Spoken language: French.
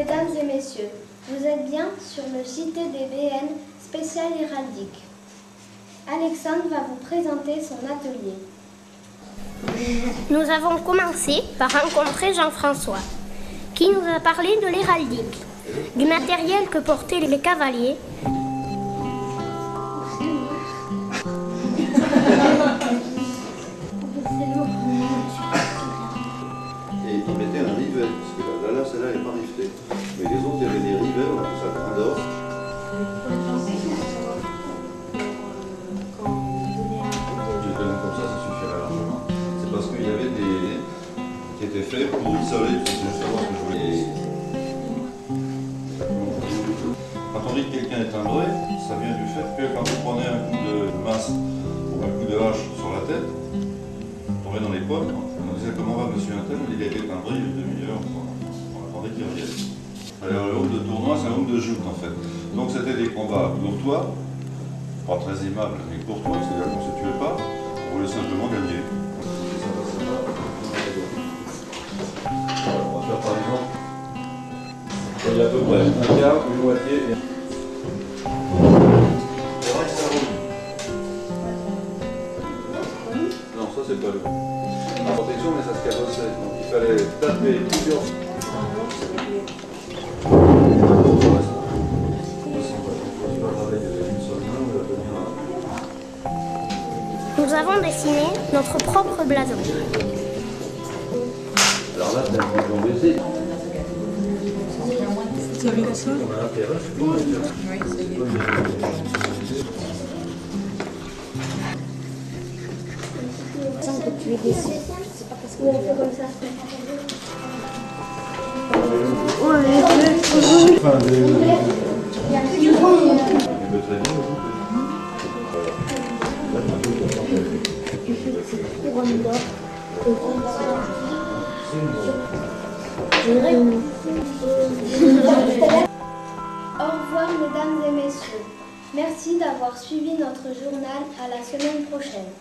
mesdames et messieurs. Vous êtes bien sur le JTDBN spécial héraldique. Alexandre va vous présenter son atelier. Nous avons commencé par rencontrer Jean-François, qui nous a parlé de l'héraldique, du matériel que portaient les cavaliers. Pour je que je voulais. Quand on dit que quelqu'un est timbré, ça vient du fait que quand vous prenez un coup de masse ou un coup de hache sur la tête, tombé dans les pommes, on disait comment va monsieur Intel, il été timbré une demi-heure, on attendait qu'il revienne. Alors le home de tournoi, c'est un home de joute en fait. Donc c'était des combats courtois, pas très aimables, mais courtois, c'est-à-dire qu'on ne se tuait pas, on voulait simplement gagner. Y a à peu près un quart, une moitié et. Non, ça c'est pas le. La protection, mais ça se cabossait. Donc il fallait taper plusieurs. Nous avons dessiné notre propre blason. Alors là, t'as le bouton baissé. Vous avez ça On a intérêt, Enfin, des. Les très bien, Au revoir mesdames et messieurs. Merci d'avoir suivi notre journal. À la semaine prochaine.